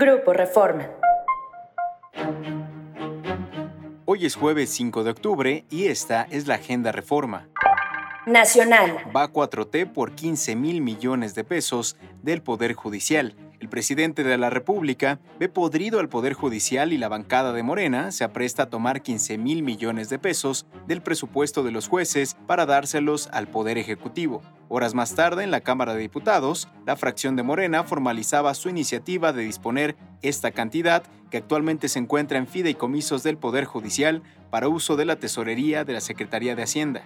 Grupo Reforma. Hoy es jueves 5 de octubre y esta es la Agenda Reforma. Nacional. Va 4T por 15 mil millones de pesos del Poder Judicial. El presidente de la República ve podrido al Poder Judicial y la bancada de Morena se apresta a tomar 15 mil millones de pesos del presupuesto de los jueces para dárselos al Poder Ejecutivo. Horas más tarde, en la Cámara de Diputados, la fracción de Morena formalizaba su iniciativa de disponer esta cantidad que actualmente se encuentra en fideicomisos del Poder Judicial para uso de la Tesorería de la Secretaría de Hacienda.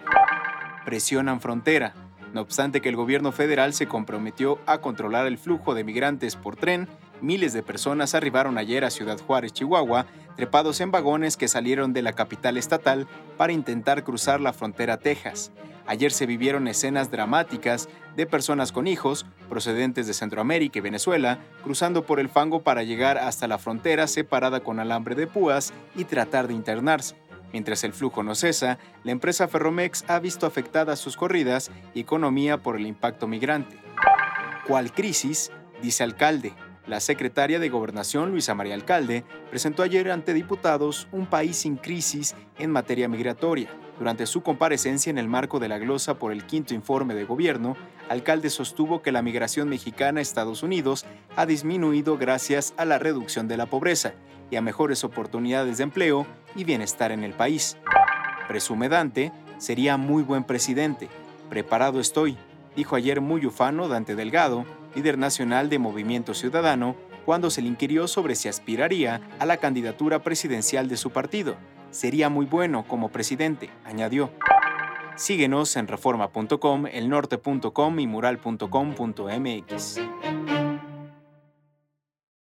Presionan frontera. No obstante que el gobierno federal se comprometió a controlar el flujo de migrantes por tren, miles de personas arribaron ayer a Ciudad Juárez, Chihuahua, trepados en vagones que salieron de la capital estatal para intentar cruzar la frontera Texas. Ayer se vivieron escenas dramáticas de personas con hijos procedentes de Centroamérica y Venezuela cruzando por el fango para llegar hasta la frontera separada con alambre de púas y tratar de internarse. Mientras el flujo no cesa, la empresa Ferromex ha visto afectadas sus corridas y economía por el impacto migrante. ¿Cuál crisis? Dice alcalde. La secretaria de Gobernación, Luisa María Alcalde, presentó ayer ante diputados un país sin crisis en materia migratoria. Durante su comparecencia en el marco de la glosa por el quinto informe de gobierno, Alcalde sostuvo que la migración mexicana a Estados Unidos ha disminuido gracias a la reducción de la pobreza y a mejores oportunidades de empleo y bienestar en el país. Presume Dante, sería muy buen presidente. Preparado estoy, dijo ayer muy ufano Dante Delgado, líder nacional de Movimiento Ciudadano, cuando se le inquirió sobre si aspiraría a la candidatura presidencial de su partido. Sería muy bueno como presidente, añadió. Síguenos en reforma.com, elnorte.com y mural.com.mx.